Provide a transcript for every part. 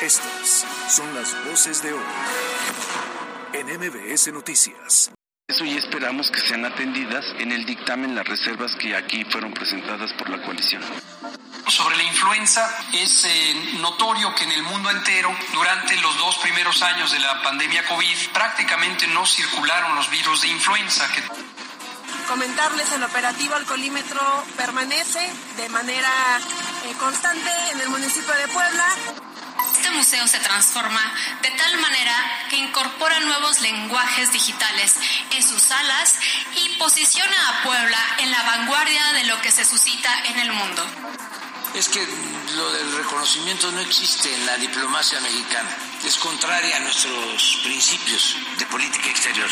Estas son las voces de hoy en MBS Noticias. Eso y esperamos que sean atendidas en el dictamen las reservas que aquí fueron presentadas por la coalición. Sobre la influenza, es eh, notorio que en el mundo entero, durante los dos primeros años de la pandemia COVID, prácticamente no circularon los virus de influenza. Que... Comentarles, el operativo alcoholímetro permanece de manera eh, constante en el municipio de Puebla. Este museo se transforma de tal manera que incorpora nuevos lenguajes digitales en sus salas y posiciona a Puebla en la vanguardia de lo que se suscita en el mundo. Es que lo del reconocimiento no existe en la diplomacia mexicana. Es contraria a nuestros principios de política exterior.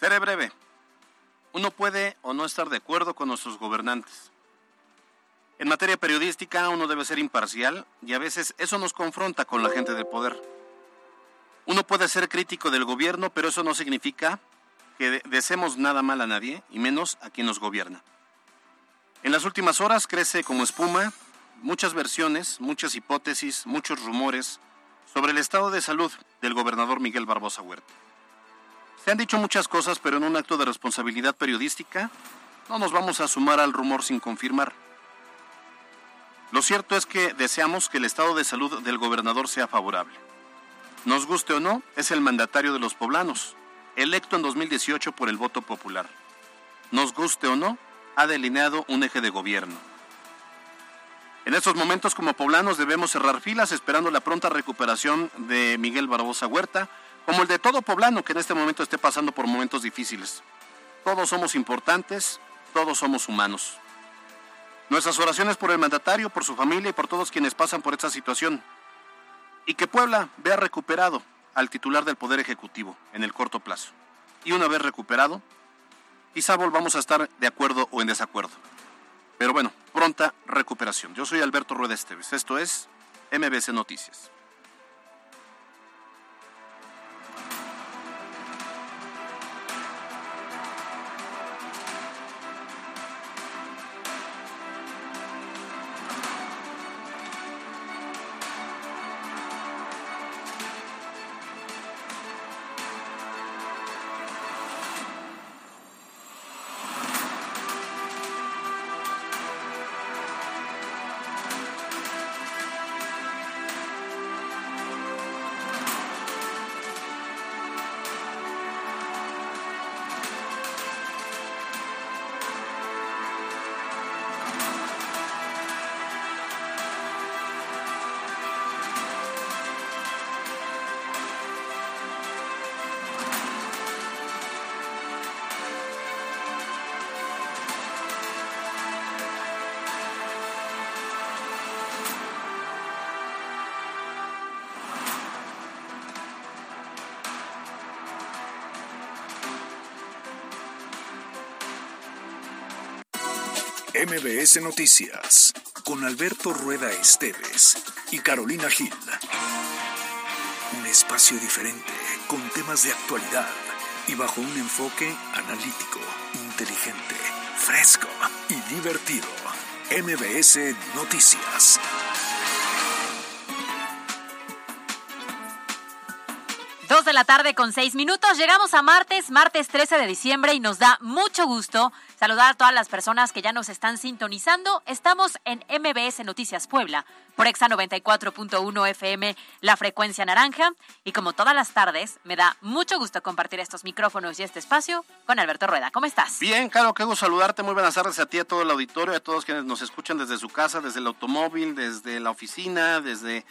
Seré breve. Uno puede o no estar de acuerdo con nuestros gobernantes. En materia periodística uno debe ser imparcial y a veces eso nos confronta con la gente del poder. Uno puede ser crítico del gobierno, pero eso no significa que deseemos nada mal a nadie, y menos a quien nos gobierna. En las últimas horas crece como espuma muchas versiones, muchas hipótesis, muchos rumores sobre el estado de salud del gobernador Miguel Barbosa Huerta. Se han dicho muchas cosas, pero en un acto de responsabilidad periodística no nos vamos a sumar al rumor sin confirmar. Lo cierto es que deseamos que el estado de salud del gobernador sea favorable. Nos guste o no, es el mandatario de los poblanos, electo en 2018 por el voto popular. Nos guste o no, ha delineado un eje de gobierno. En estos momentos como poblanos debemos cerrar filas esperando la pronta recuperación de Miguel Barbosa Huerta, como el de todo poblano que en este momento esté pasando por momentos difíciles. Todos somos importantes, todos somos humanos. Nuestras oraciones por el mandatario, por su familia y por todos quienes pasan por esta situación. Y que Puebla vea recuperado al titular del Poder Ejecutivo en el corto plazo. Y una vez recuperado, quizá volvamos a estar de acuerdo o en desacuerdo. Pero bueno, pronta recuperación. Yo soy Alberto Rueda Esteves. Esto es MBC Noticias. MBS Noticias con Alberto Rueda Esteves y Carolina Gil. Un espacio diferente con temas de actualidad y bajo un enfoque analítico, inteligente, fresco y divertido. MBS Noticias. Dos de la tarde con seis minutos. Llegamos a martes, martes 13 de diciembre y nos da mucho gusto saludar a todas las personas que ya nos están sintonizando. Estamos en MBS Noticias Puebla por Exa 94.1 FM, la frecuencia naranja. Y como todas las tardes, me da mucho gusto compartir estos micrófonos y este espacio con Alberto Rueda. ¿Cómo estás? Bien, claro, qué gusto saludarte. Muy buenas tardes a ti, a todo el auditorio, a todos quienes nos escuchan desde su casa, desde el automóvil, desde la oficina, desde...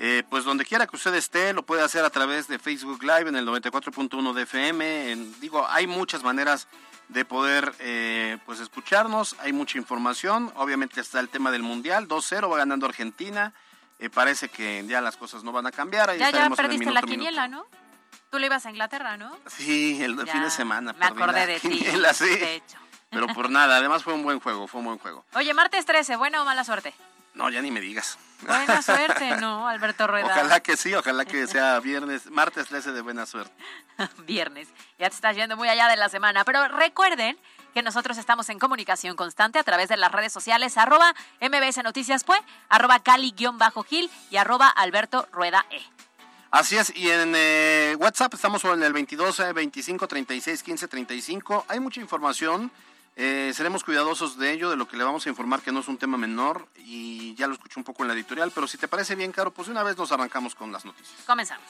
Eh, pues donde quiera que usted esté, lo puede hacer a través de Facebook Live en el 94.1 de FM. En, digo, hay muchas maneras de poder eh, pues escucharnos. Hay mucha información. Obviamente está el tema del Mundial. 2-0 va ganando Argentina. Eh, parece que ya las cosas no van a cambiar. ya, ya perdiste la quiniela, ¿no? Tú le ibas a Inglaterra, ¿no? Sí, el fin de semana. Me acordé de ti. De hecho. Pero por nada, además fue un buen juego, fue un buen juego. Oye, martes 13, ¿buena o mala suerte? No, ya ni me digas. Buena suerte, ¿no, Alberto Rueda? Ojalá que sí, ojalá que sea viernes, martes 13 de buena suerte. viernes. Ya te estás yendo muy allá de la semana. Pero recuerden que nosotros estamos en comunicación constante a través de las redes sociales, arroba MBS Noticias Pue, arroba Cali-Gil y arroba Alberto Rueda E. Así es, y en eh, WhatsApp estamos en el 22 25 36 15 35. Hay mucha información. Eh, seremos cuidadosos de ello, de lo que le vamos a informar, que no es un tema menor, y ya lo escuché un poco en la editorial, pero si te parece bien, Caro, pues de una vez nos arrancamos con las noticias. Comenzamos.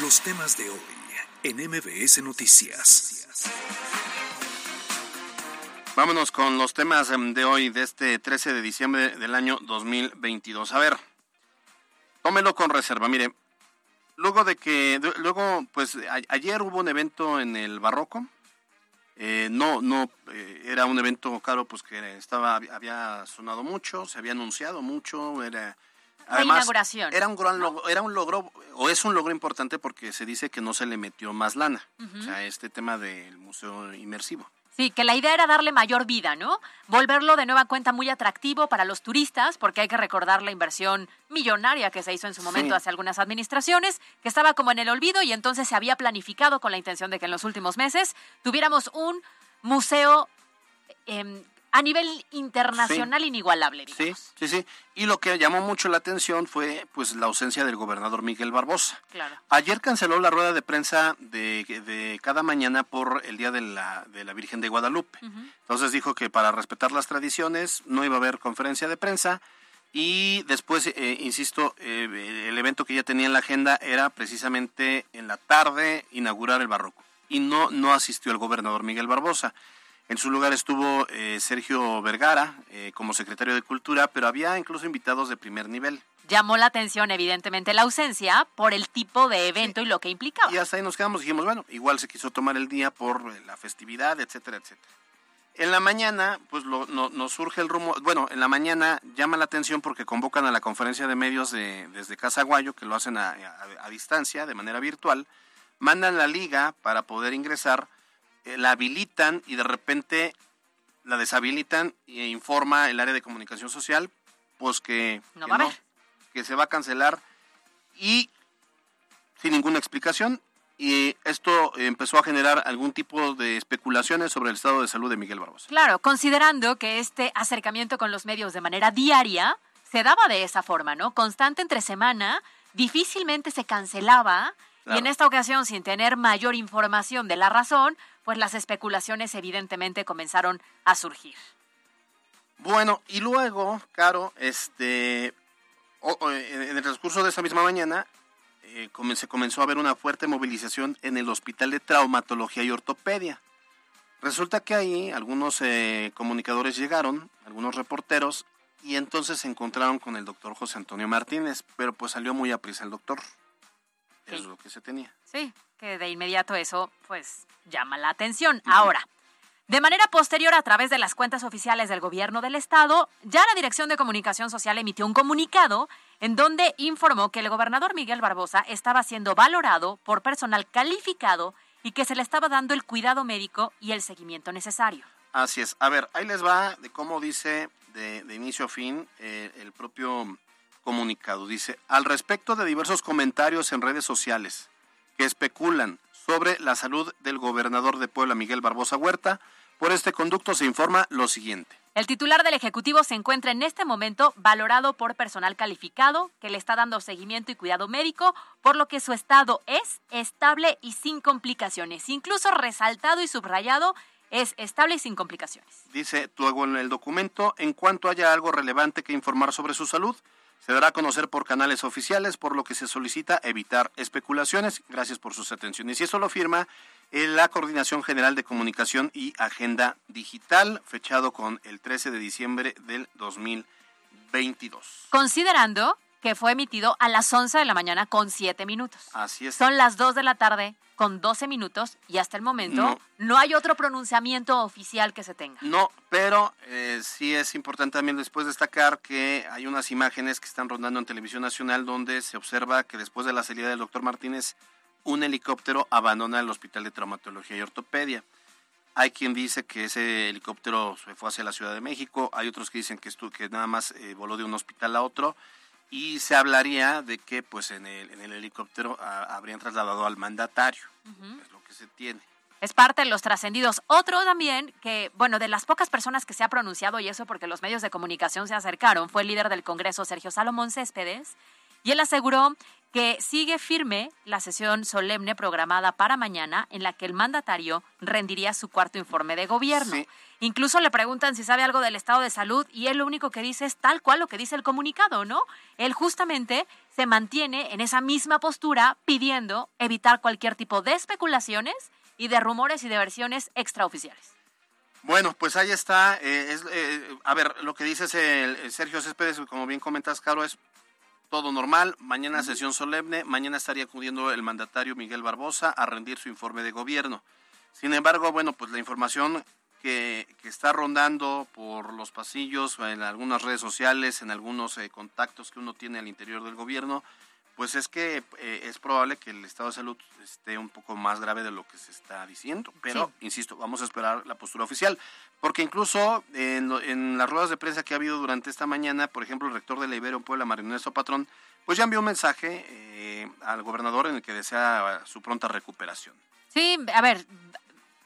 Los temas de hoy en MBS Noticias. Vámonos con los temas em, de hoy, de este 13 de diciembre del año 2022. A ver, tómelo con reserva. Mire, luego de que, luego, pues ayer hubo un evento en el Barroco. Eh, no, no, eh, era un evento, claro, pues que estaba, había sonado mucho, se había anunciado mucho, era... Además, inauguración. Era un gran logro, era un logro, o es un logro importante porque se dice que no se le metió más lana. O sea, este tema del museo inmersivo. Sí, que la idea era darle mayor vida, ¿no? Volverlo de nueva cuenta muy atractivo para los turistas, porque hay que recordar la inversión millonaria que se hizo en su momento hace algunas administraciones, que estaba como en el olvido y entonces se había planificado con la intención de que en los últimos meses tuviéramos un museo eh, a nivel internacional inigualable. Sí, sí, sí. Y lo que llamó mucho la atención fue pues la ausencia del gobernador Miguel Barbosa. Claro. Ayer canceló la rueda de prensa de, de cada mañana por el Día de la, de la Virgen de Guadalupe. Entonces dijo que para respetar las tradiciones no iba a haber conferencia de prensa. Y después, eh, insisto, eh, el evento que ya tenía en la agenda era precisamente en la tarde inaugurar el barroco. Y no, no asistió el gobernador Miguel Barbosa. En su lugar estuvo eh, Sergio Vergara eh, como secretario de Cultura, pero había incluso invitados de primer nivel. Llamó la atención, evidentemente, la ausencia por el tipo de evento y lo que implicaba. Y hasta ahí nos quedamos, dijimos, bueno, igual se quiso tomar el día por eh, la festividad, etcétera, etcétera. En la mañana, pues lo, no, nos surge el rumor, bueno, en la mañana llama la atención porque convocan a la conferencia de medios de, desde Casa Guayo, que lo hacen a, a distancia, de manera virtual, mandan la liga para poder ingresar la habilitan y de repente la deshabilitan e informa el área de comunicación social pues que, que, se va a cancelar y sin ninguna explicación y esto empezó a generar algún tipo de especulaciones sobre el estado de salud de Miguel Barbosa. Claro, considerando que este acercamiento con los medios de manera diaria se daba de esa forma, ¿no? Constante entre semana, difícilmente se cancelaba y en esta ocasión, sin tener mayor información de la razón, pues las especulaciones evidentemente comenzaron a surgir. Bueno, y luego, Caro, este, en el transcurso de esa misma mañana, eh, se comenzó a ver una fuerte movilización en el Hospital de Traumatología y Ortopedia. Resulta que ahí algunos eh, comunicadores llegaron, algunos reporteros, y entonces se encontraron con el doctor José Antonio Martínez, pero pues salió muy a prisa el doctor. Es lo que se tenía. Sí, que de inmediato eso pues llama la atención. Ahora, de manera posterior, a través de las cuentas oficiales del gobierno del estado, ya la Dirección de Comunicación Social emitió un comunicado en donde informó que el gobernador Miguel Barbosa estaba siendo valorado por personal calificado y que se le estaba dando el cuidado médico y el seguimiento necesario. Así es. A ver, ahí les va de cómo dice de, inicio a fin eh, el propio comunicado. Dice, al respecto de diversos comentarios en redes sociales que especulan sobre la salud del gobernador de Puebla, Miguel Barbosa Huerta, por este conducto se informa lo siguiente. El titular del Ejecutivo se encuentra en este momento valorado por personal calificado que le está dando seguimiento y cuidado médico, por lo que su estado es estable y sin complicaciones. Incluso resaltado y subrayado es estable y sin complicaciones. Dice tú en el documento, en cuanto haya algo relevante que informar sobre su salud, se dará a conocer por canales oficiales, por lo que se solicita evitar especulaciones. Gracias por sus atenciones. Y eso lo firma la Coordinación General de Comunicación y Agenda Digital, fechado con el 13 de diciembre del 2022. Considerando que fue emitido a las 11 de la mañana con 7 minutos. Así es. Son las 2 de la tarde con 12 minutos y hasta el momento no, hay otro pronunciamiento oficial que se tenga. No, pero eh, sí es importante también después destacar que hay unas imágenes que están rondando en televisión nacional donde se observa que después de la salida del doctor Martínez, un helicóptero abandona el Hospital de Traumatología y Ortopedia. Hay quien dice que ese helicóptero se fue hacia la Ciudad de México, hay otros que dicen que, estu que nada más eh, voló de un hospital a otro y se hablaría de que pues en el, en el helicóptero a, habrían trasladado al mandatario, es lo que se tiene. Es parte de los trascendidos. Otro también que, bueno, de las pocas personas que se ha pronunciado, y eso porque los medios de comunicación se acercaron, fue el líder del Congreso, Sergio Salomón Céspedes, y él aseguró que sigue firme la sesión solemne programada para mañana en la que el mandatario rendiría su cuarto informe de gobierno. Incluso le preguntan si sabe algo del estado de salud y él lo único que dice es tal cual lo que dice el comunicado, ¿no? Él justamente se mantiene en esa misma postura pidiendo evitar cualquier tipo de especulaciones y de rumores y de versiones extraoficiales. Bueno, pues ahí está. Eh, eh, a ver, lo que dice el, Sergio Céspedes, como bien comentas, Caro, es todo normal. Mañana sesión solemne. Mañana estaría acudiendo el mandatario Miguel Barbosa a rendir su informe de gobierno. Sin embargo, bueno, pues la información que, está rondando por los pasillos, en algunas redes sociales, en algunos eh, contactos que uno tiene al interior del gobierno, pues es que eh, es probable que el estado de salud esté un poco más grave de lo que se está diciendo. Pero, insisto, vamos a esperar la postura oficial. Porque incluso en, las ruedas de prensa que ha habido durante esta mañana, por ejemplo, el rector de la Ibero Puebla, Mario Patrón, pues ya envió un mensaje eh, al gobernador en el que desea su pronta recuperación. Sí, a ver,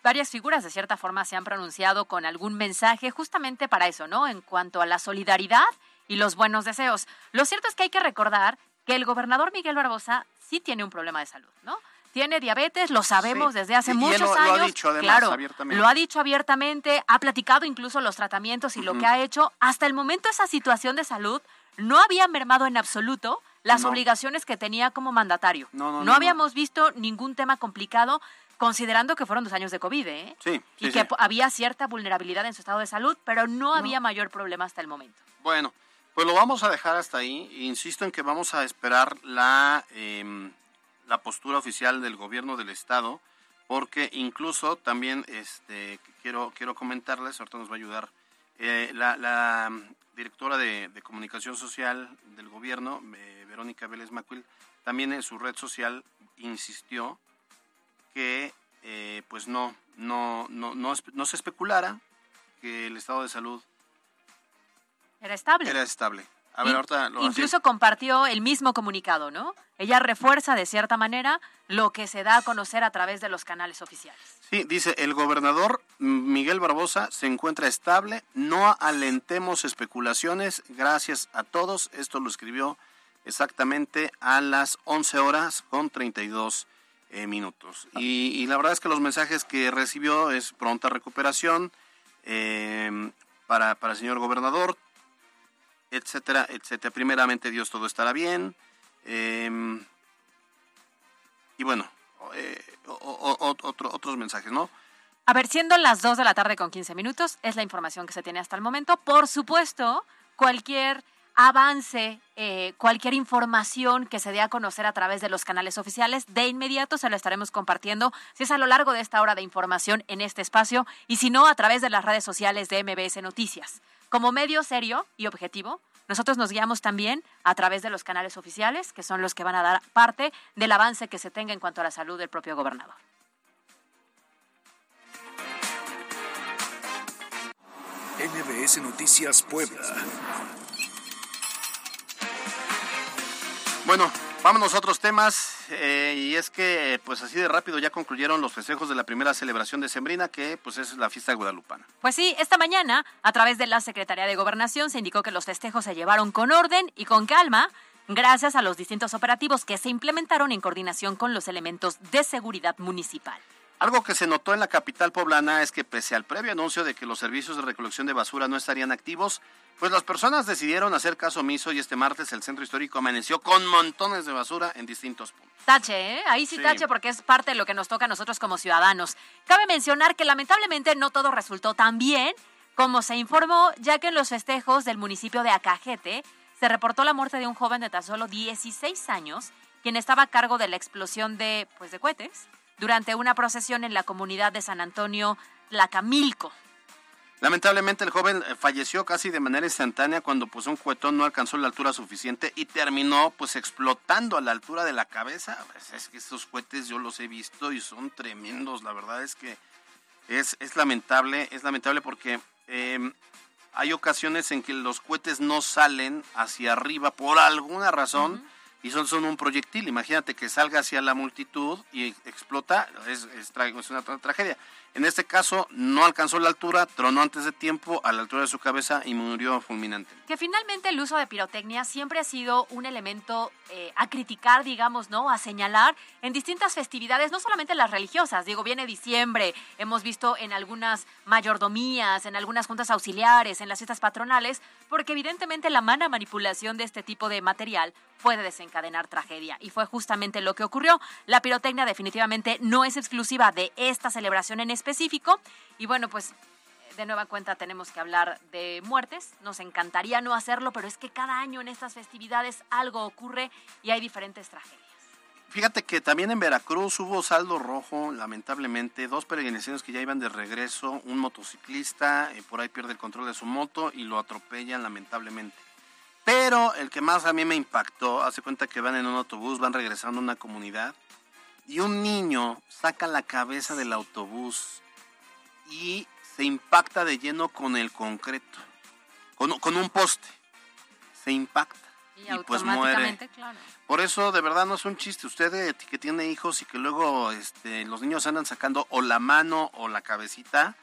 varias figuras de cierta forma se han pronunciado con algún mensaje justamente para eso, ¿no? En cuanto a la solidaridad y los buenos deseos. Lo cierto es que hay que recordar que el gobernador Miguel Barbosa sí tiene un problema de salud, ¿no? tiene diabetes, lo sabemos desde hace muchos años. Lo ha dicho además claro, abiertamente. Lo ha dicho abiertamente, ha platicado incluso los tratamientos y lo que ha hecho. Hasta el momento esa situación de salud no había mermado en absoluto las obligaciones que tenía como mandatario. No, no habíamos visto ningún tema complicado considerando que fueron dos años de COVID, ¿eh? Sí, y que había cierta vulnerabilidad en su estado de salud, pero no, había mayor problema hasta el momento. Bueno, pues lo vamos a dejar hasta ahí. Insisto en que vamos a esperar la... Em, la postura oficial del gobierno del estado, porque incluso también este, quiero, quiero comentarles, ahorita nos va a ayudar, eh, la, directora de, comunicación social del gobierno, eh, Verónica Vélez Macuil, también en su red social insistió que eh, pues no, no, no, no, no se especulara que el estado de salud era estable. Era estable. Incluso compartió el mismo comunicado, ¿no? Ella refuerza de cierta manera lo que se da a conocer a través de los canales oficiales. Sí, dice, el gobernador Miguel Barbosa se encuentra estable, no alentemos especulaciones, gracias a todos. Esto lo escribió exactamente a las 11 horas con 32 eh, minutos. Y, la verdad es que los mensajes que recibió es pronta recuperación eh, para, para el señor gobernador, etcétera, etcétera. Primeramente Dios todo estará bien. Em, y bueno, eh, otros mensajes, ¿no? A ver, siendo las 2 de la tarde con 15 minutos, es la información que se tiene hasta el momento. Por supuesto, cualquier avance, eh, cualquier información que se dé a conocer a través de los canales oficiales, de inmediato se lo estaremos compartiendo, si es a lo largo de esta hora de información en este espacio, y si no, a través de las redes sociales de MBS Noticias. Como medio serio y objetivo, nosotros nos guiamos también a través de los canales oficiales, que son los que van a dar parte del avance que se tenga en cuanto a la salud del propio gobernador. NBS Noticias Puebla. Bueno, Vámonos a otros temas, eh, y es que pues así de rápido ya concluyeron los festejos de la primera celebración de Sembrina, que pues es la fiesta guadalupana. Pues sí, esta mañana, a través de la Secretaría de Gobernación, se indicó que los festejos se llevaron con orden y con calma, gracias a los distintos operativos que se implementaron en coordinación con los elementos de seguridad municipal. Algo que se notó en la capital poblana es que pese al previo anuncio de que los servicios de recolección de basura no estarían activos, pues las personas decidieron hacer caso omiso y este martes el centro histórico amaneció con montones de basura en distintos puntos. Tache, ¿eh? Ahí sí, tache porque es parte de lo que nos toca a nosotros como ciudadanos. Cabe mencionar que lamentablemente no todo resultó tan bien como se informó, ya que en los festejos del municipio de Acajete se reportó la muerte de un joven de tan solo 16 años, quien estaba a cargo de la explosión de, pues, de cohetes durante una procesión en la comunidad de San Antonio Tlacamilco. Lamentablemente el joven eh, falleció casi de manera instantánea cuando pues un cuetón no alcanzó la altura suficiente y terminó pues explotando a la altura de la cabeza. Pues, es que estos cohetes yo los he visto y son tremendos, la verdad es que Es, es lamentable, es lamentable porque em, hay ocasiones en que los cohetes no salen hacia arriba por alguna razón y son, son un proyectil. Imagínate que salga hacia la multitud y explota, es, es, es una tragedia. En este caso, no alcanzó la altura, tronó antes de tiempo a la altura de su cabeza y murió fulminante. Que finalmente el uso de pirotecnia siempre ha sido un elemento eh, a criticar, digamos, ¿no? A señalar en distintas festividades, no solamente las religiosas. Digo, viene diciembre, hemos visto en algunas mayordomías, en algunas juntas auxiliares, en las fiestas patronales, porque evidentemente la mala manipulación de este tipo de material puede desencadenar tragedia. Y fue justamente lo que ocurrió. La pirotecnia definitivamente no es exclusiva de esta celebración en específico. Y bueno, pues de nueva cuenta tenemos que hablar de muertes. Nos encantaría no hacerlo, pero es que cada año en estas festividades algo ocurre y hay diferentes tragedias. Fíjate que también en Veracruz hubo saldo rojo, lamentablemente, dos peregrinaciones que ya iban de regreso, un motociclista eh, por ahí pierde el control de su moto y lo atropellan lamentablemente. Pero el que más a mí me impactó, hace cuenta que van en un autobús, van regresando a una comunidad y un niño saca la cabeza del autobús y se impacta de lleno con el concreto, con, con un poste. Se impacta. Y, pues muere. Claro. Por eso, de verdad, no es un chiste. Usted que tiene hijos y que luego este, los niños andan sacando o la mano o la cabecita,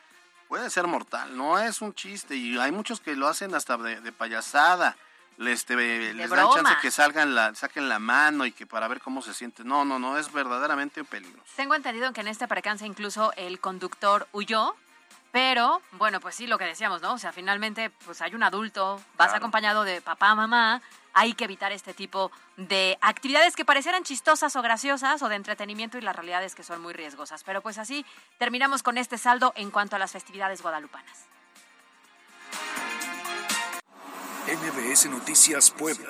puede ser mortal. No es un chiste. Y hay muchos que lo hacen hasta de payasada les, les dan chance que salgan la, saquen la mano y que para ver cómo se siente. No, no, no, es verdaderamente un peligro. Tengo entendido que en este percance incluso el conductor huyó, pero bueno, pues sí, lo que decíamos, ¿no? O sea, finalmente pues hay un adulto, vas acompañado de papá, mamá, hay que evitar este tipo de actividades que parecieran chistosas o graciosas o de entretenimiento y la realidad es que son muy riesgosas. Pero pues así terminamos con este saldo en cuanto a las festividades guadalupanas. MBS Noticias Puebla.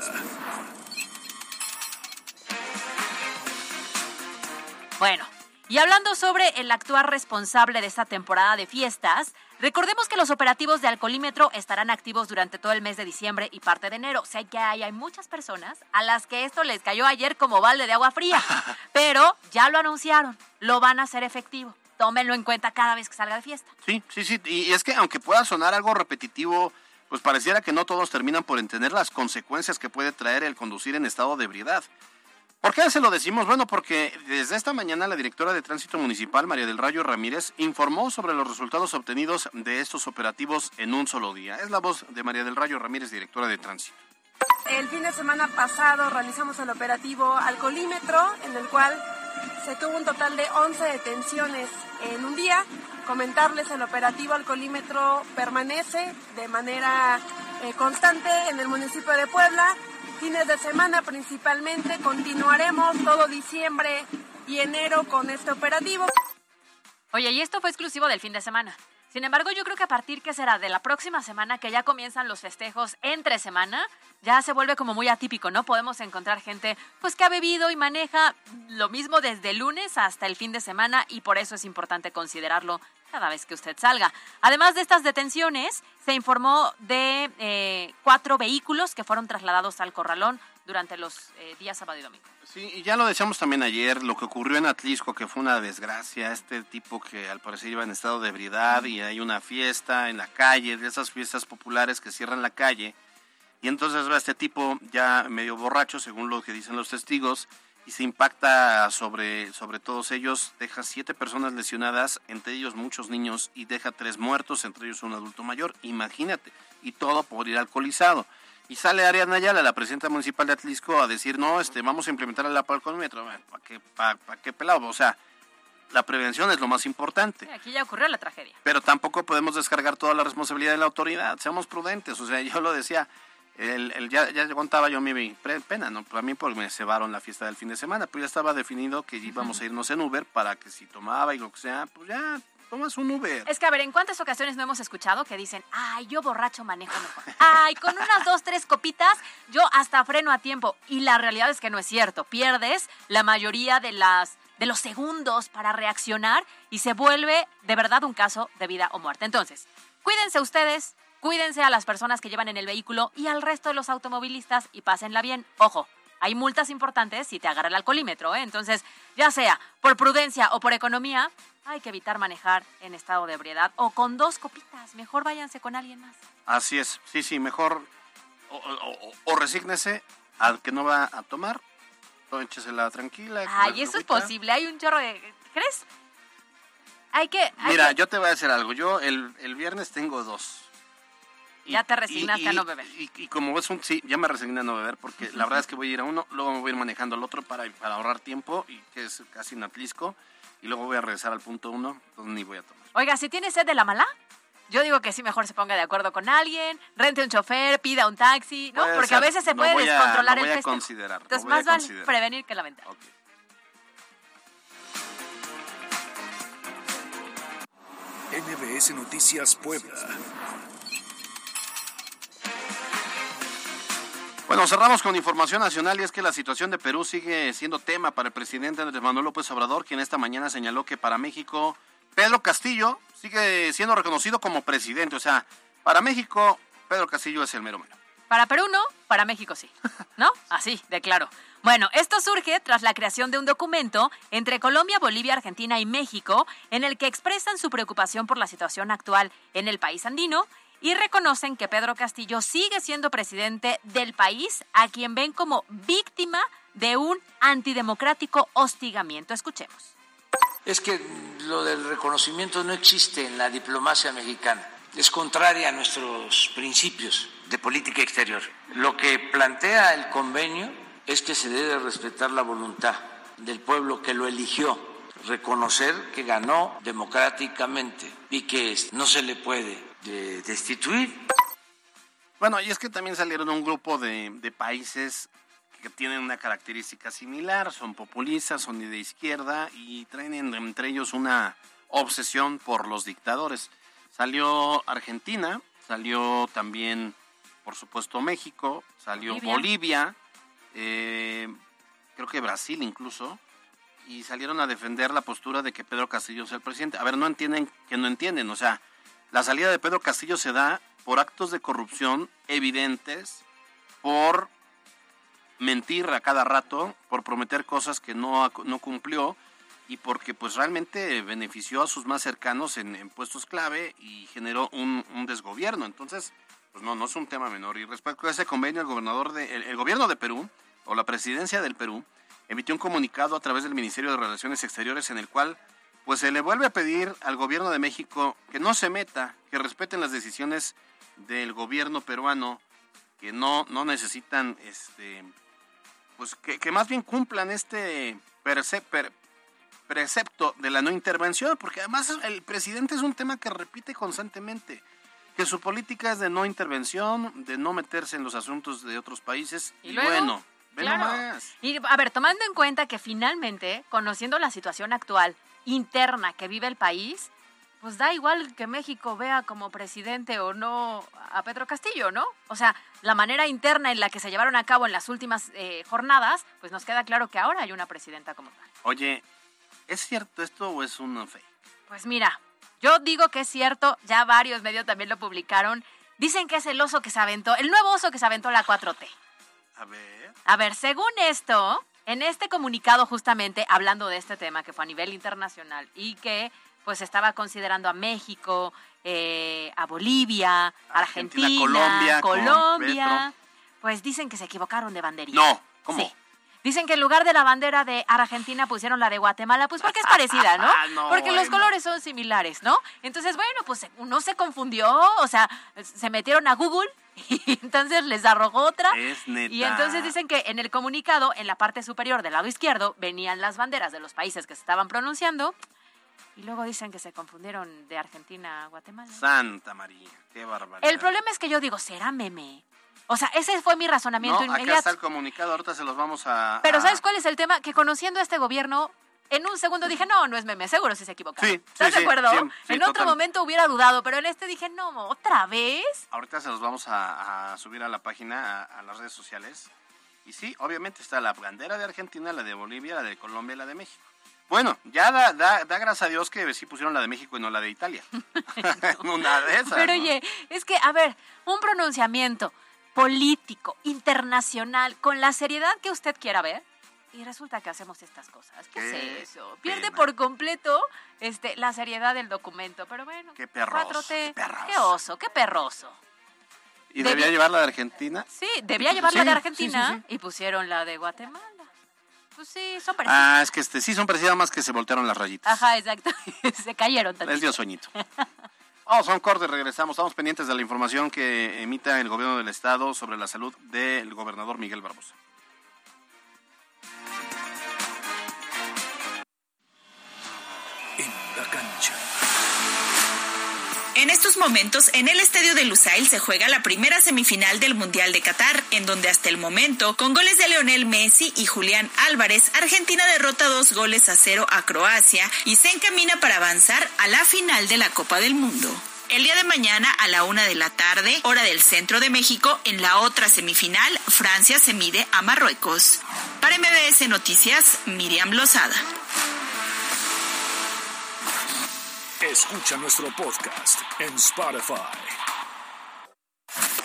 Bueno, y hablando sobre el actuar responsable de esta temporada de fiestas, recordemos que los operativos de alcoholímetro estarán activos durante todo el mes de diciembre y parte de enero. O sea que hay, hay muchas personas a las que esto les cayó ayer como balde de agua fría, pero ya lo anunciaron, lo van a hacer efectivo. Tómenlo en cuenta cada vez que salga de fiesta. Sí, sí, sí. Y es que aunque pueda sonar algo repetitivo, pues pareciera que no todos terminan por entender las consecuencias que puede traer el conducir en estado de ebriedad. ¿Por qué se lo decimos? Bueno, porque desde esta mañana la directora de Tránsito Municipal, María del Rayo Ramírez, informó sobre los resultados obtenidos de estos operativos en un solo día. Es la voz de María del Rayo Ramírez, directora de Tránsito. El fin de semana pasado realizamos el operativo Alcolímetro, en el cual se tuvo un total de 11 detenciones en un día. Comentarles, el operativo alcoholímetro permanece de manera eh, constante en el municipio de Puebla. Fines de semana principalmente continuaremos todo diciembre y enero con este operativo. Oye, y esto fue exclusivo del fin de semana. Sin embargo, yo creo que a partir que será de la próxima semana, que ya comienzan los festejos entre semana, ya se vuelve como muy atípico, ¿no? Podemos encontrar gente pues que ha bebido y maneja lo mismo desde lunes hasta el fin de semana y por eso es importante considerarlo cada vez que usted salga. Además de estas detenciones, se informó de eh, cuatro vehículos que fueron trasladados al corralón durante los eh, días sábado y domingo. Sí, y ya lo decíamos también ayer, lo que ocurrió en Atlisco, que fue una desgracia, este tipo que al parecer iba en estado de ebriedad y hay una fiesta en la calle, de esas fiestas populares que cierran la calle, y entonces va este tipo ya medio borracho, según lo que dicen los testigos, y se impacta sobre, sobre todos ellos, deja siete personas lesionadas, entre ellos muchos niños, y deja tres muertos, entre ellos un adulto mayor, imagínate, y todo por ir alcoholizado. Y sale Ariana Ayala, la presidenta municipal de Atlisco, a decir, no, este, vamos a implementar el alcoholímetro. ¿Para qué, para, qué pelado? O sea, la prevención es lo más importante. aquí ya ocurrió la tragedia. Pero tampoco podemos descargar toda la responsabilidad de la autoridad. Seamos prudentes. O sea, yo lo decía, el, ya, ya contaba yo mi pena, ¿no? Para mí porque me cebaron la fiesta del fin de semana, pero ya estaba definido que íbamos a irnos en Uber para que si tomaba y lo que sea, pues ya tomas un Uber. Es que, a ver, ¿en cuántas ocasiones no hemos escuchado que dicen, ay, yo borracho manejo mejor? Ay, con unas dos, tres copitas, yo hasta freno a tiempo. Y la realidad es que no es cierto. Pierdes la mayoría de las de los segundos para reaccionar y se vuelve de verdad un caso de vida o muerte. Entonces, cuídense ustedes, cuídense a las personas que llevan en el vehículo y al resto de los automovilistas y pásenla bien. Ojo, hay multas importantes si te agarra el alcoholímetro, ¿eh? Entonces, ya sea por prudencia o por economía, hay que evitar manejar en estado de ebriedad o con dos copitas. Mejor váyanse con alguien más. Así es, sí, sí, mejor o, o, o resígnese al que no va a tomar, échesela tranquila. Ay, eso es posible, hay un chorro de... ¿Crees? Hay que... Hay Mira, que- yo te voy a decir algo, yo el, el viernes tengo dos. Ya te resignaste y- a no beber. Y, como es un... Sí, ya me resigné a no beber porque la verdad es que voy a ir a uno, luego me voy a ir manejando al otro para, para ahorrar tiempo y que es casi en Atlisco y luego voy a regresar al punto uno, entonces ni voy a tomar. Oiga, si tiene sed de la mala, yo digo que sí, mejor se ponga de acuerdo con alguien, rente un chofer, pida un taxi, ¿no? Puede Porque a veces se puede voy a- descontrolar el a festejo. considerar, Entonces, voy a más vale prevenir que lamentar. Ok. NBS Noticias Puebla. Bueno, cerramos con información nacional y es que la situación de Perú sigue siendo tema para el presidente Andrés Manuel López Obrador, quien esta mañana señaló que para México Pedro Castillo sigue siendo reconocido como presidente. O sea, para México Pedro Castillo es el mero mero. Para Perú no, para México sí. ¿No? Así, de claro. Bueno, esto surge tras la creación de un documento entre Colombia, Bolivia, Argentina y México en el que expresan su preocupación por la situación actual en el país andino y reconocen que Pedro Castillo sigue siendo presidente del país a quien ven como víctima de un antidemocrático hostigamiento. Escuchemos. Es que lo del reconocimiento no existe en la diplomacia mexicana. Es contraria a nuestros principios de política exterior. Lo que plantea el convenio es que se debe respetar la voluntad del pueblo que lo eligió, reconocer que ganó democráticamente y que no se le puede eh, destituir Bueno, y es que también salieron un grupo de, de países que tienen una característica similar, son populistas, son de izquierda y traen en- entre ellos una obsesión por los dictadores. Salió Argentina, salió también, por supuesto, México, salió Bolivia. Bolivia, eh, creo que Brasil incluso, y salieron a defender la postura de que Pedro Castillo sea el presidente. A ver, no entienden que no entienden, o sea, la salida de Pedro Castillo se da por actos de corrupción evidentes, por mentir a cada rato, por prometer cosas que no, no cumplió y porque pues realmente benefició a sus más cercanos en, en puestos clave y generó un, un desgobierno. Entonces, pues no, no es un tema menor. Y respecto a ese convenio, el gobernador de, el, el gobierno de Perú, o la presidencia del Perú, emitió un comunicado a través del Ministerio de Relaciones Exteriores en el cual pues se le vuelve a pedir al gobierno de México que no se meta, que respeten las decisiones del gobierno peruano, que no, no necesitan, este, pues que, que más bien cumplan este perce- per- precepto de la no intervención, porque además el presidente es un tema que repite constantemente, que su política es de no intervención, de no meterse en los asuntos de otros países, ¿Y y, luego? bueno, ve Claro. nomás. Y a ver, tomando en cuenta que finalmente, conociendo la situación actual interna que vive el país, pues da igual que México vea como presidente o no a Pedro Castillo, ¿no? O sea, la manera interna en la que se llevaron a cabo en las últimas eh, jornadas, pues nos queda claro que ahora hay una presidenta como tal. Oye, ¿es cierto esto o es un fake? Pues mira, yo digo que es cierto, ya varios medios también lo publicaron. Dicen que es el oso que se aventó, el nuevo oso que se aventó la 4T. A ver. A ver, según esto, en este comunicado justamente hablando de este tema que fue a nivel internacional y que pues estaba considerando a México, eh, a Bolivia, Argentina, Argentina, Colombia, Colombia, pues dicen que se equivocaron de banderita. No, ¿cómo? Sí. Dicen que en lugar de la bandera de Argentina pusieron la de Guatemala, pues porque es parecida, ¿no? No, porque los colores son similares, ¿no? Entonces, bueno, pues uno se confundió, o sea, se metieron a Google y entonces les arrojó otra. Es neta. Y entonces dicen que en el comunicado, en la parte superior del lado izquierdo, venían las banderas de los países que se estaban pronunciando. Y luego dicen que se confundieron de Argentina a Guatemala. Santa María, qué barbaridad. El problema es que yo digo, ¿será meme? O sea, ese fue mi razonamiento no, acá inmediato. está el comunicado, ahorita se los vamos a... Pero a- ¿sabes cuál es el tema? Que conociendo a este gobierno, en un segundo dije, no, no es meme, seguro sí se equivocaron. Sí, sí, ¿Estás de sí, acuerdo? sí, sí, en otro total. momento hubiera dudado, pero en este dije, no, ¿otra vez? Ahorita se los vamos a, a subir a la página, a, a las redes sociales. Y sí, obviamente está la bandera de Argentina, la de Bolivia, la de Colombia y la de México. Bueno, ya da, da, da gracias a Dios que sí pusieron la de México y no la de Italia. Una de esas. Pero ¿no? oye, es que, a ver, un pronunciamiento político, internacional, con la seriedad que usted quiera ver, y resulta que hacemos estas cosas. ¿Qué, Qué es eso? Pierde pena. por completo este, la seriedad del documento. Pero bueno, Qué perroso, 4T, qué oso, qué perroso. ¿Y Debí- debía llevarla de Argentina? Sí, debía Pues, llevar la sí, de Argentina sí, sí. y pusieron la de Guatemala. Pues sí, son parecidas. Ah, es que este, sí son parecidas más que se voltearon las rayitas. Ajá, exacto. Se cayeron Les tantito. dio sueñito. Vamos a un corte, regresamos. Estamos pendientes de la información que emita el gobierno del estado sobre la salud del gobernador Miguel Barbosa. En estos momentos, en el estadio de Lusail se juega la primera semifinal del Mundial de Qatar, en donde hasta el momento, con goles de Leonel Messi y Julián Álvarez, Argentina derrota dos goles a cero a Croacia y se encamina para avanzar a la final de la Copa del Mundo. El día de mañana a la una de la tarde, hora del centro de México, en la otra semifinal, Francia se mide a Marruecos. Para MBS Noticias, Miriam Lozada. Escucha nuestro podcast en Spotify.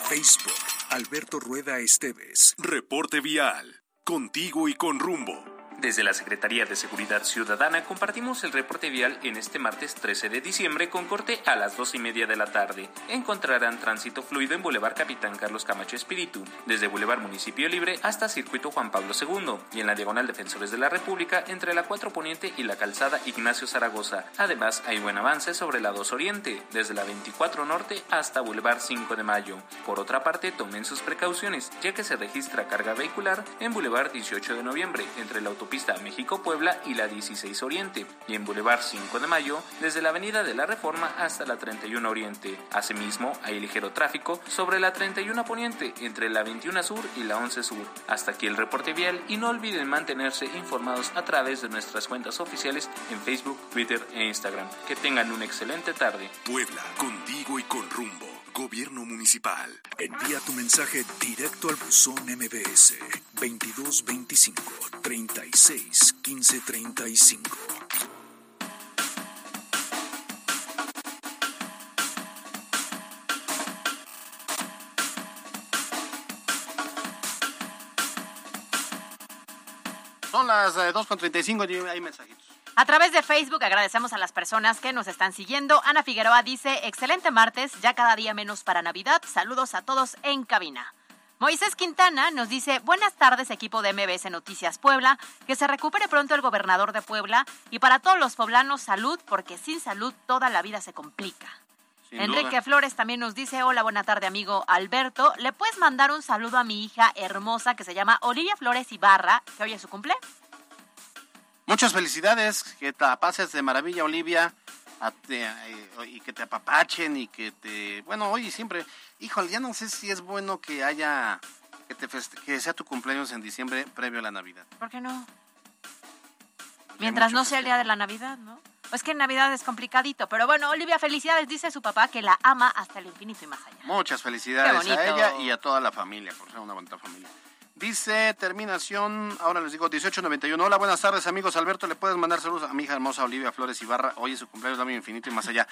Facebook, Alberto Rueda Esteves. Reporte vial. Contigo y con rumbo. Desde la Secretaría de Seguridad Ciudadana compartimos el reporte vial en este martes 13 de diciembre con corte a las 2 y media de la tarde. Encontrarán tránsito fluido en Boulevard Capitán Carlos Camacho Espíritu, desde Boulevard Municipio Libre hasta Circuito Juan Pablo II y en la Diagonal Defensores de la República entre la 4 Poniente y la Calzada Ignacio Zaragoza. Además, hay buen avance sobre la 2 Oriente, desde la 24 Norte hasta Boulevard 5 de Mayo. Por otra parte, tomen sus precauciones, ya que se registra carga vehicular en Boulevard 18 de Noviembre, entre la autopista México-Puebla y la 16 Oriente, y en Boulevard 5 de Mayo, desde la Avenida de la Reforma hasta la 31 Oriente. Asimismo, hay ligero tráfico sobre la 31 Poniente, entre la 21 Sur y la 11 Sur. Hasta aquí el reporte vial y no olviden mantenerse informados a través de nuestras cuentas oficiales en Facebook, Twitter e Instagram. Que tengan una excelente tarde. Puebla, contigo y con rumbo. Gobierno municipal. Envía tu mensaje directo al buzón MBS 2225 36 15 35. Son las eh, 2.35 y hay mensajitos. A través de Facebook agradecemos a las personas que nos están siguiendo. Ana Figueroa dice, excelente martes, ya cada día menos para Navidad. Saludos a todos en cabina. Moisés Quintana nos dice, buenas tardes equipo de MBS Noticias Puebla, que se recupere pronto el gobernador de Puebla y para todos los poblanos salud, porque sin salud toda la vida se complica. Sin Enrique duda. Flores también nos dice, hola, buena tarde amigo Alberto, ¿le puedes mandar un saludo a mi hija hermosa que se llama Olivia Flores Ibarra, que hoy es su cumple? Muchas felicidades, que te pases de maravilla, Olivia, a te- eh, y que te apapachen y que te... Bueno, hoy y siempre, híjole, ya no sé si es bueno que haya, que, te feste- que sea tu cumpleaños en diciembre previo a la Navidad. ¿Por qué no? Mientras no sea el día de la Navidad, ¿no? Es que en Navidad es complicadito, pero bueno, Olivia, felicidades, dice su papá que la ama hasta el infinito y más allá. Muchas felicidades a ella y a toda la familia, por ser una bonita familia. Dice terminación, ahora les digo 1891. Hola, buenas tardes amigos. Alberto, ¿le puedes mandar saludos a mi hija hermosa Olivia Flores Ibarra? Hoy es su cumpleaños, dame infinito y más allá.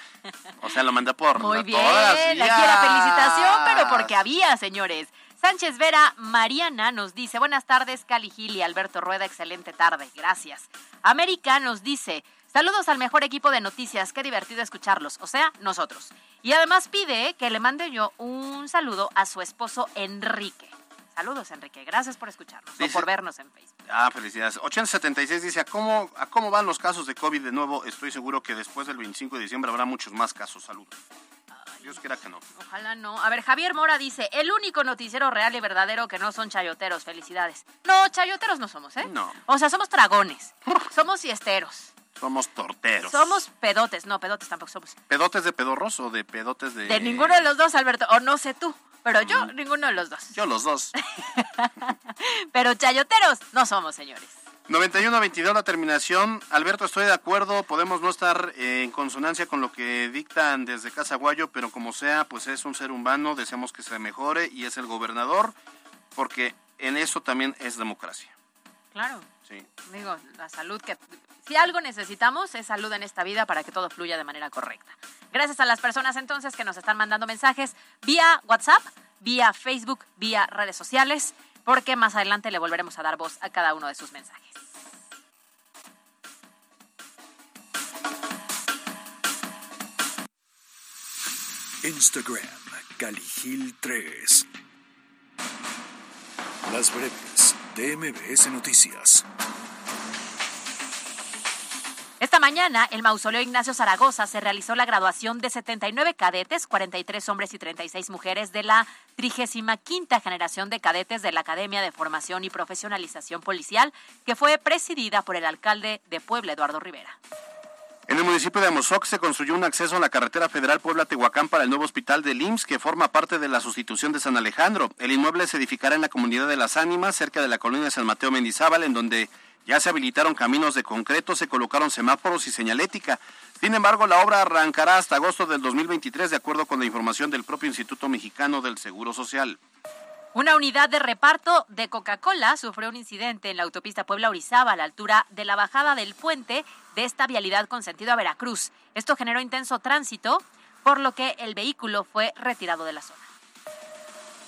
O sea, lo mandé por Muy bien, aquí la felicitación, pero porque había, señores. Sánchez Vera Mariana nos dice, buenas tardes, Cali Gil y Alberto Rueda, excelente tarde, gracias. América nos dice, saludos al mejor equipo de noticias, qué divertido escucharlos, o sea, nosotros. Y además pide que le mande yo un saludo a su esposo Enrique. Saludos, Enrique, gracias por escucharnos o Dice- por vernos en Facebook. Ah, felicidades. 876 dice, ¿a cómo, ¿a cómo van los casos de COVID de nuevo? Estoy seguro que después del 25 de diciembre habrá muchos más casos. Saludos. Dios quiera que no. Ojalá no. A ver, Javier Mora dice, el único noticiero real y verdadero que no son chayoteros. Felicidades. No, chayoteros no somos, ¿eh? No. O sea, somos dragones. somos siesteros. Somos torteros. Somos pedotes. No, pedotes tampoco somos. ¿Pedotes de pedorros o de pedotes de...? De ninguno de los dos, Alberto. O no sé tú. Pero yo, ninguno de los dos. Yo los dos. Pero chayoteros no somos, señores. 91-22 la terminación. Alberto, estoy de acuerdo. Podemos no estar eh, en consonancia con lo que dictan desde Casa Guayo, pero como sea, pues es un ser humano. Deseamos que se mejore y es el gobernador, porque en eso también es democracia. Claro. Sí. Digo, la salud que... Si algo necesitamos es salud en esta vida para que todo fluya de manera correcta. Gracias a las personas entonces que nos están mandando mensajes vía WhatsApp, vía Facebook, vía redes sociales. porque más adelante le volveremos a dar voz a cada uno de sus mensajes. Instagram, Caligil3. Las breves de MBS Noticias. Esta mañana, el mausoleo Ignacio Zaragoza se realizó la graduación de 79 cadetes, 43 hombres y 36 mujeres de la 35 generación de cadetes de la Academia de Formación y Profesionalización Policial, que fue presidida por el alcalde de Puebla, Eduardo Rivera. En el municipio de Amozoc se construyó un acceso a la carretera federal Puebla-Tehuacán para el nuevo hospital del IMSS que forma parte de la sustitución de San Alejandro. El inmueble se edificará en la comunidad de Las Ánimas, cerca de la colonia San Mateo Mendizábal, en donde ya se habilitaron caminos de concreto, se colocaron semáforos y señalética. Sin embargo, la obra arrancará hasta agosto del 2023, de acuerdo con la información del propio Instituto Mexicano del Seguro Social. Una unidad de reparto de Coca-Cola sufrió un incidente en la autopista Puebla-Orizaba a la altura de la bajada del puente de esta vialidad con sentido a Veracruz. Esto generó intenso tránsito, por lo que el vehículo fue retirado de la zona.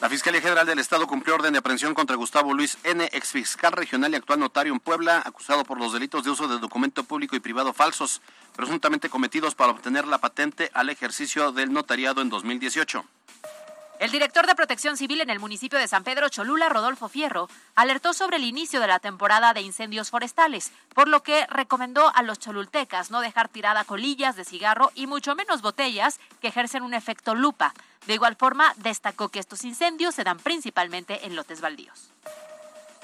La Fiscalía General del Estado cumplió orden de aprehensión contra Gustavo Luis N., exfiscal regional y actual notario en Puebla, acusado por los delitos de uso de documento público y privado falsos, presuntamente cometidos para obtener la patente al ejercicio del notariado en 2018. El director de Protección Civil en el municipio de San Pedro Cholula, Rodolfo Fierro, alertó sobre el inicio de la temporada de incendios forestales, por lo que recomendó a los cholultecas no dejar tirada colillas de cigarro y mucho menos botellas que ejercen un efecto lupa. De igual forma, destacó que estos incendios se dan principalmente en lotes baldíos.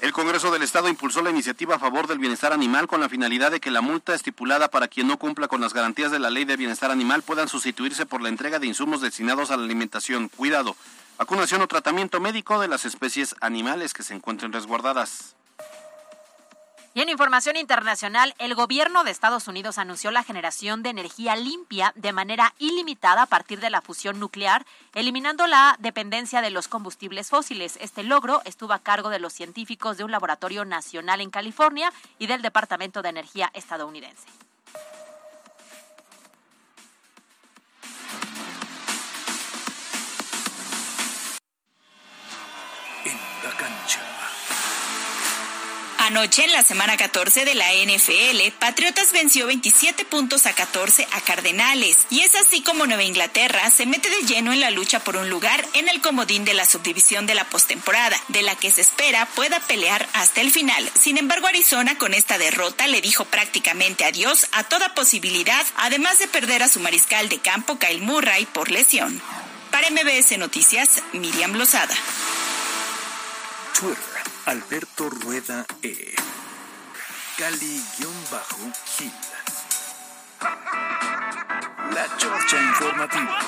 El Congreso del Estado impulsó la iniciativa a favor del bienestar animal con la finalidad de que la multa estipulada para quien no cumpla con las garantías de la ley de bienestar animal puedan sustituirse por la entrega de insumos destinados a la alimentación, cuidado, vacunación o tratamiento médico de las especies animales que se encuentren resguardadas. Y en información internacional, el gobierno de Estados Unidos anunció la generación de energía limpia de manera ilimitada a partir de la fusión nuclear, eliminando la dependencia de los combustibles fósiles. Este logro estuvo a cargo de los científicos de un laboratorio nacional en California y del Departamento de Energía estadounidense. Anoche, en la semana 14 de la NFL, Patriotas venció 27 puntos a 14 a Cardenales. Y es así como Nueva Inglaterra se mete de lleno en la lucha por un lugar en el comodín de la subdivisión de la postemporada, de la que se espera pueda pelear hasta el final. Sin embargo, Arizona con esta derrota le dijo prácticamente adiós a toda posibilidad, además de perder a su mariscal de campo Kyle Murray por lesión. Para MBS Noticias, Miriam Lozada. Alberto Rueda E. Cali-Gil. La Chorcha Informativa.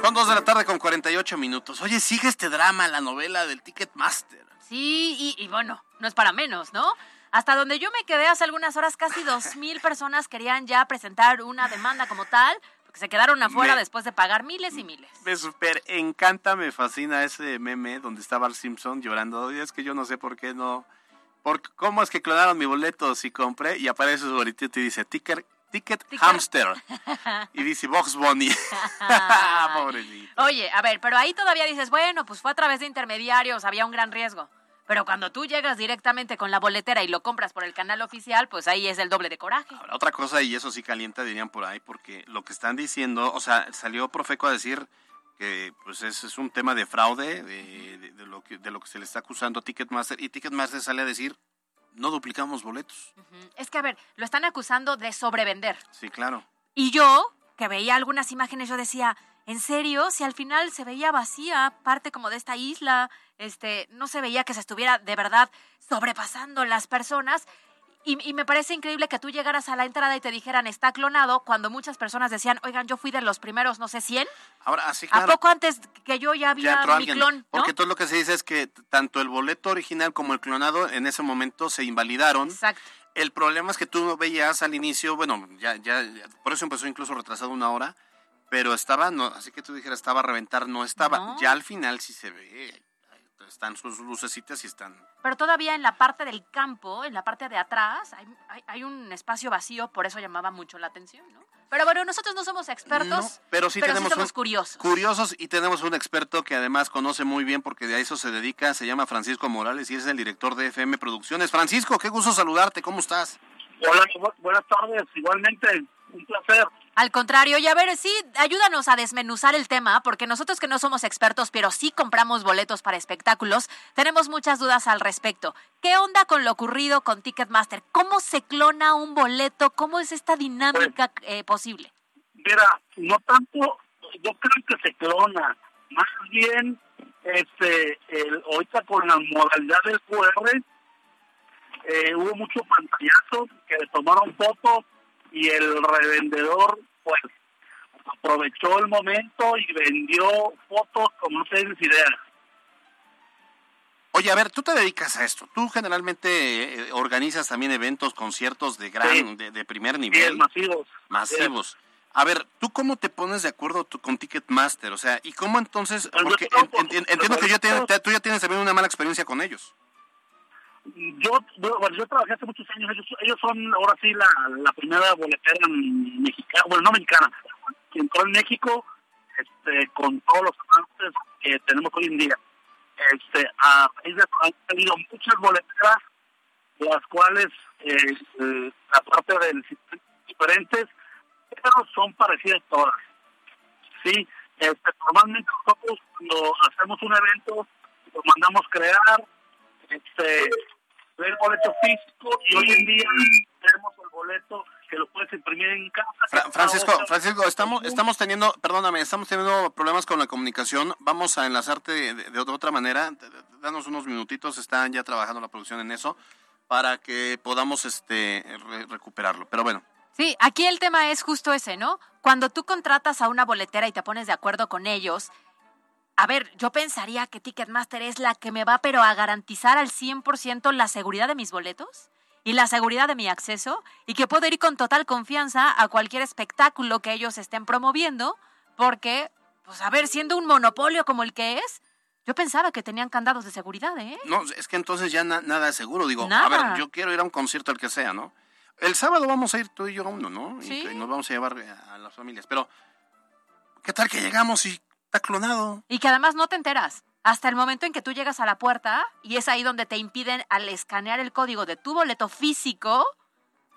Son dos de la tarde con 48 minutos. Oye, sigue este drama, la novela del Ticketmaster. Sí, y, y bueno, no es para menos, ¿no? Hasta donde yo me quedé hace algunas horas, casi dos mil personas querían ya presentar una demanda como tal, porque se quedaron afuera Me- después de pagar miles y miles. Me super encanta, me fascina ese meme donde estaba el Simpson llorando. Y es que yo no sé por qué no. Por, ¿Cómo es que clonaron mi boleto si compré? Y aparece su boletito y dice ticket, ticket, hamster. Y dice Box Bunny. Pobrecito. Oye, a ver, pero ahí todavía dices, bueno, pues fue a través de intermediarios, había un gran riesgo. Pero cuando tú llegas directamente con la boletera y lo compras por el canal oficial, pues ahí es el doble de coraje. Ahora, otra cosa, y eso sí calienta, dirían por ahí, porque lo que están diciendo, o sea, salió Profeco a decir que pues es, es un tema de fraude, de, de- de lo que, de lo que se le está acusando a Ticketmaster, y Ticketmaster sale a decir, no duplicamos boletos. Es que, a ver, lo están acusando de sobrevender. Sí, claro. Y yo, que veía algunas imágenes, yo decía, ¿en serio? Si al final se veía vacía parte como de esta isla, este, no se veía que se estuviera de verdad sobrepasando las personas. Y, y me parece increíble que tú llegaras a la entrada y te dijeran está clonado cuando muchas personas decían, oigan, yo fui de los primeros, no sé, 100. Ahora, así ¿A claro. poco antes que yo ya ya había entró mi alguien. clon? ¿no? Porque todo lo que se dice es que tanto el boleto original como el clonado en ese momento se invalidaron. Exacto. El problema es que tú veías al inicio, bueno, ya, ya, ya- por eso empezó incluso retrasado una hora, pero estaba, no, así que tú dijeras estaba a reventar, no estaba. No. Ya al final sí se ve, están sus lucecitas y están. Pero todavía en la parte del campo, en la parte de atrás, hay, hay- hay un espacio vacío, por eso llamaba mucho la atención, ¿no? Pero bueno, nosotros no somos expertos, pero sí tenemos somos curiosos. Curiosos y tenemos un experto que además conoce muy bien porque de eso se dedica, se llama Francisco Morales y es el director de FM Producciones. Francisco, qué gusto saludarte, ¿cómo estás? Hola, buenas tardes, igualmente, un placer. Al contrario, y a ver, sí, ayúdanos a desmenuzar el tema, porque nosotros que no somos expertos, pero sí compramos boletos para espectáculos, tenemos muchas dudas al respecto. ¿Qué onda con lo ocurrido con Ticketmaster? ¿Cómo se clona un boleto? ¿Cómo es esta dinámica pues, eh, posible? Mira, no tanto, yo creo que se clona, más bien, este, el, ahorita con la modalidad del QR, eh, hubo mucho pantallazo que le tomaron fotos y el revendedor pues aprovechó el momento y vendió fotos como no tienes idea. Oye, a ver, tú te dedicas a esto. Tú generalmente eh, organizas también eventos, conciertos de gran, de, primer nivel. masivos. Masivos. A ver, ¿tú cómo te pones de acuerdo con Ticketmaster? O sea, ¿y cómo entonces? Pues porque entiendo que tú ya tienes también una mala experiencia con ellos yo, bueno, yo trabajé hace muchos años, ellos, ellos son ahora sí la, la primera boletera mexicana, bueno, no mexicana, que entró en México este, con todos los avances que tenemos hoy en día. Este, a han salido muchas boleteras, las cuales, eh, aparte de diferentes, pero son parecidas todas. Sí, este, normalmente nosotros cuando hacemos un evento, lo mandamos crear, este, el boleto físico y hoy en día tenemos el boleto que lo puedes imprimir en casa. Francisco, Francisco, estamos, estamos teniendo, perdóname, estamos teniendo problemas con la comunicación. Vamos a enlazarte de, otra manera. Danos unos minutitos, están ya trabajando la producción en eso para que podamos este recuperarlo. Pero bueno. Sí, aquí el tema es justo ese, ¿no? Cuando tú contratas a una boletera y te pones de acuerdo con ellos, a ver, yo pensaría que Ticketmaster es la que me va, pero a garantizar al 100% la seguridad de mis boletos y la seguridad de mi acceso y que puedo ir con total confianza a cualquier espectáculo que ellos estén promoviendo, porque, pues a ver, siendo un monopolio como el que es, yo pensaba que tenían candados de seguridad, ¿eh? No, es que entonces ya nada es seguro. Digo, a ver, yo quiero ir a un concierto, el que sea, ¿no? El sábado vamos a ir tú y yo a uno, ¿no? ¿Sí? Y nos vamos a llevar a las familias. Pero, ¿qué tal que llegamos y Está clonado. Y que además no te enteras. Hasta el momento en que tú llegas a la puerta y es ahí donde te impiden al escanear el código de tu boleto físico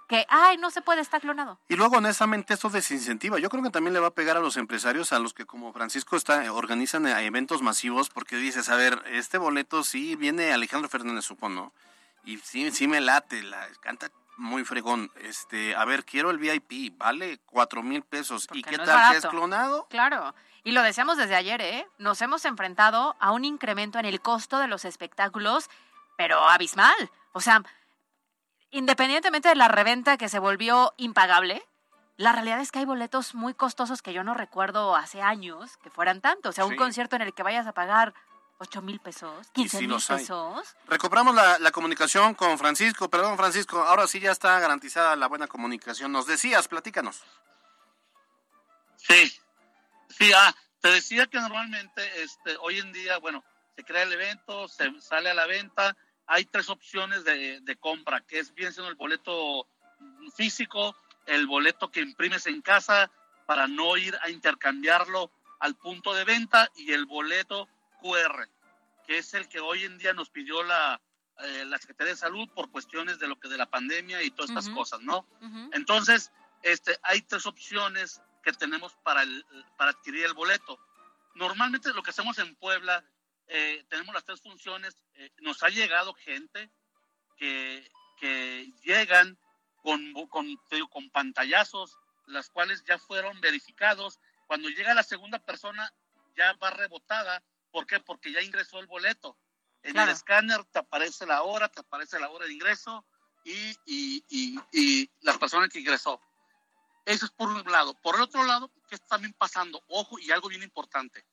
que, ay, no se puede, estar clonado. Y luego, honestamente, esto desincentiva. Yo creo que también le va a pegar a los empresarios, a los que como Francisco está, organizan eventos masivos, porque dices, a ver, este boleto sí viene Alejandro Fernández, supongo, y sí, sí me late, la canta muy fregón. Este, a ver, quiero el VIP, vale cuatro mil pesos. ¿Y qué tal que es clonado? Claro. Y lo decíamos desde ayer, ¿eh? Nos hemos enfrentado a un incremento en el costo de los espectáculos, pero abismal. O sea, independientemente de la reventa que se volvió impagable, la realidad es que hay boletos muy costosos que yo no recuerdo hace años que fueran tantos. O sea, un concierto en el que vayas a pagar 8 mil pesos, 15 mil pesos. Recuperamos la, la, comunicación con Francisco. Perdón, Francisco, ahora sí ya está garantizada la buena comunicación. Nos decías, platícanos. Sí, Sí, ah, te decía que normalmente este, hoy en día, bueno, se crea el evento, se sale a la venta, hay tres opciones de, de compra, que es bien siendo el boleto físico, el boleto que imprimes en casa para no ir a intercambiarlo al punto de venta y el boleto QR, que es el que hoy en día nos pidió la, eh, la Secretaría de Salud por cuestiones de lo que de la pandemia y todas estas cosas, ¿no? Entonces, este, hay tres opciones que tenemos para, el, para adquirir el boleto. Normalmente lo que hacemos en Puebla, eh, tenemos las tres funciones, eh, nos ha llegado gente que, que llegan con, con, con pantallazos, las cuales ya fueron verificados. Cuando llega la segunda persona, ya va rebotada. ¿Por qué? Porque ya ingresó el boleto. En el escáner te aparece la hora, te aparece la hora de ingreso y, y, y, y la persona que ingresó. Eso es por un lado. Por el otro lado, ¿qué está también pasando? Ojo, y algo bien importante.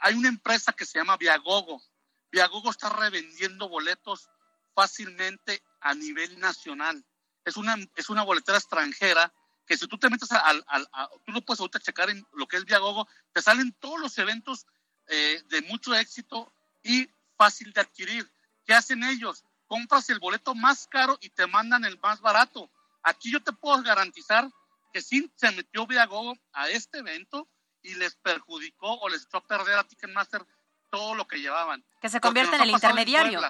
Hay una empresa que se llama Viagogo. Viagogo está revendiendo boletos fácilmente a nivel nacional. Es una, es una boletera extranjera que si tú te metes al, tú lo puedes ahorita checar en lo que es Viagogo, te salen todos los eventos eh, de mucho éxito y fácil de adquirir. ¿Qué hacen ellos? Compras el boleto más caro y te mandan el más barato. Aquí yo te puedo garantizar que sí se metió Viagogo a este evento y les perjudicó o les echó a perder a Ticketmaster todo lo que llevaban. Que se convierte en el intermediario.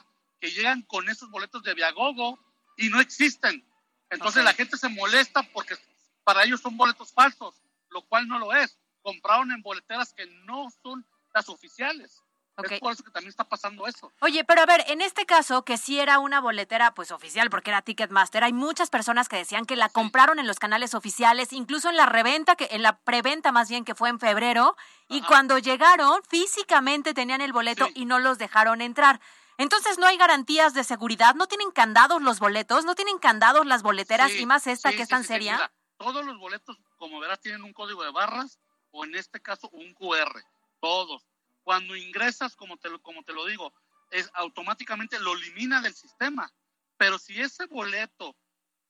que llegan con esos boletos de Viagogo y no existen. Entonces la gente se molesta porque para ellos son boletos falsos, lo cual no lo es. Compraron en boleteras que no son las oficiales. Es por eso que también está pasando eso. Oye, pero a ver, en este caso, que sí era una boletera pues oficial, porque era Ticketmaster, hay muchas personas que decían que la compraron en los canales oficiales, incluso en la reventa, que en la preventa más bien que fue en febrero, y cuando llegaron físicamente tenían el boleto y no los dejaron entrar. Entonces no hay garantías de seguridad, no tienen candados los boletos, no tienen candados las boleteras y más esta que es tan seria. todos los boletos, como verás, tienen un código de barras o en este caso un QR, todos. Cuando ingresas, como te lo, como te lo digo, es automáticamente lo elimina del sistema. Pero si ese boleto,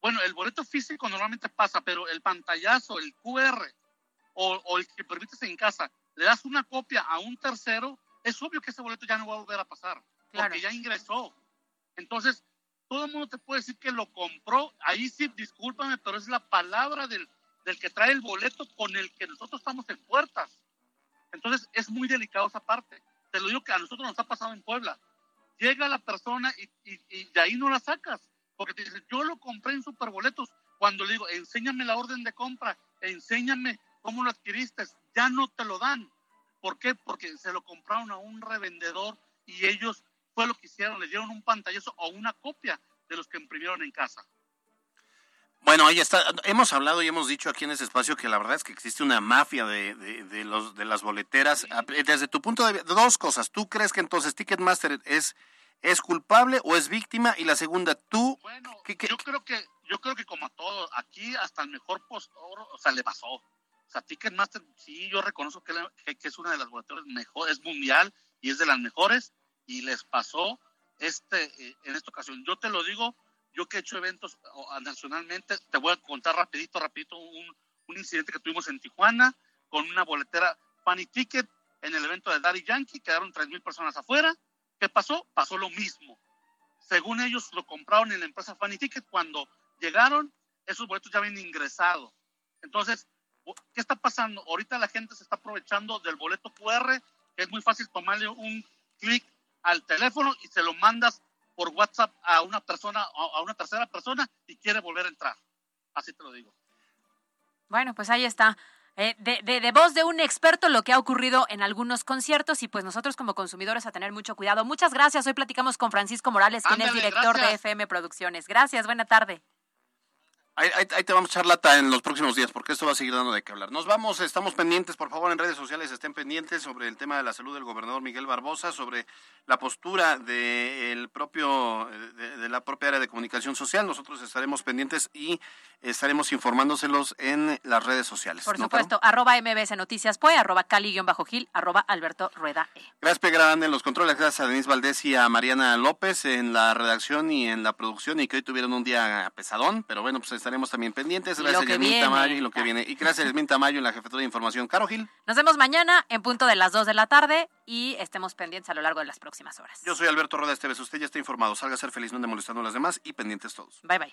bueno, el boleto físico normalmente pasa, pero el pantallazo, el QR o, o el que permites en casa, le das una copia a un tercero, es obvio que ese boleto ya no va a volver a pasar porque ya ingresó. Entonces, todo el mundo te puede decir que lo compró. Ahí sí, discúlpame, pero es la palabra del, del que trae el boleto con el que nosotros estamos en puertas. Entonces, es muy delicado esa parte. Te lo digo que a nosotros nos ha pasado en Puebla. Llega la persona y, y, de ahí no la sacas. Porque te dice, yo lo compré en superboletos. Cuando le digo, enséñame la orden de compra, enséñame cómo lo adquiriste, ya no te lo dan. ¿Por qué? Porque se lo compraron a un revendedor y ellos fue lo que hicieron, le dieron un pantallazo o una copia de los que imprimieron en casa. Bueno, ahí está. Hemos hablado y hemos dicho aquí en ese espacio que la verdad es que existe una mafia de, de, los, de las boleteras. Desde tu punto de vista, dos cosas. ¿Tú crees que entonces Ticketmaster es, es culpable o es víctima? Y la segunda, tú... Bueno, yo creo que yo creo que como a todos, aquí hasta el mejor postor, o sea, le pasó. O sea, Ticketmaster, sí, yo reconozco que, que es una de las boleteras mejores, es mundial y es de las mejores, y les pasó este, eh, en esta ocasión. Yo te lo digo, yo que he hecho eventos nacionalmente, te voy a contar rapidito, rapidito un, un incidente que tuvimos en Tijuana con una boletera Funny Ticket en el evento de Daddy Yankee, quedaron tres mil personas afuera. ¿Qué pasó? Pasó lo mismo. Según ellos lo compraron en la empresa Funny Ticket, cuando llegaron, esos boletos ya habían ingresado. Entonces, ¿qué está pasando? Ahorita la gente se está aprovechando del boleto QR, que es muy fácil tomarle un clic al teléfono y se lo mandas por WhatsApp a una persona, a una tercera persona y quiere volver a entrar. Así te lo digo. Bueno, pues ahí está. Eh, de, de, voz de un experto lo que ha ocurrido en algunos conciertos y pues nosotros como consumidores a tener mucho cuidado. Muchas gracias. Hoy platicamos con Francisco Morales, quien es director de FM Producciones. Gracias, buena tarde. Ahí, te vamos a echar lata en los próximos días, porque esto va a seguir dando de qué hablar. Nos vamos, estamos pendientes, por favor, en redes sociales estén pendientes sobre el tema de la salud del gobernador Miguel Barbosa, sobre la postura de propio, de, la propia área de comunicación social. Nosotros estaremos pendientes y estaremos informándoselos en las redes sociales. Por supuesto, arroba MBS Noticias Pue, arroba Cali-Gil, arroba Alberto Rueda E. Gracias, Pe Grande, en los controles, gracias a Denise Valdés y a Mariana López en la redacción y en la producción, y que hoy tuvieron un día pesadón, pero bueno, pues estaremos también pendientes. Gracias a Yasmin Tamayo y lo que viene. Y gracias a Yasmin Tamayo en la jefatura de información. Caro Gil. Nos vemos mañana en punto de las 2 de la tarde y estemos pendientes a lo largo de las próximas horas. Yo soy Alberto Roda Esteves. Usted ya está informado. Salga a ser feliz, no ande molestando a las demás y pendientes todos. Bye, bye.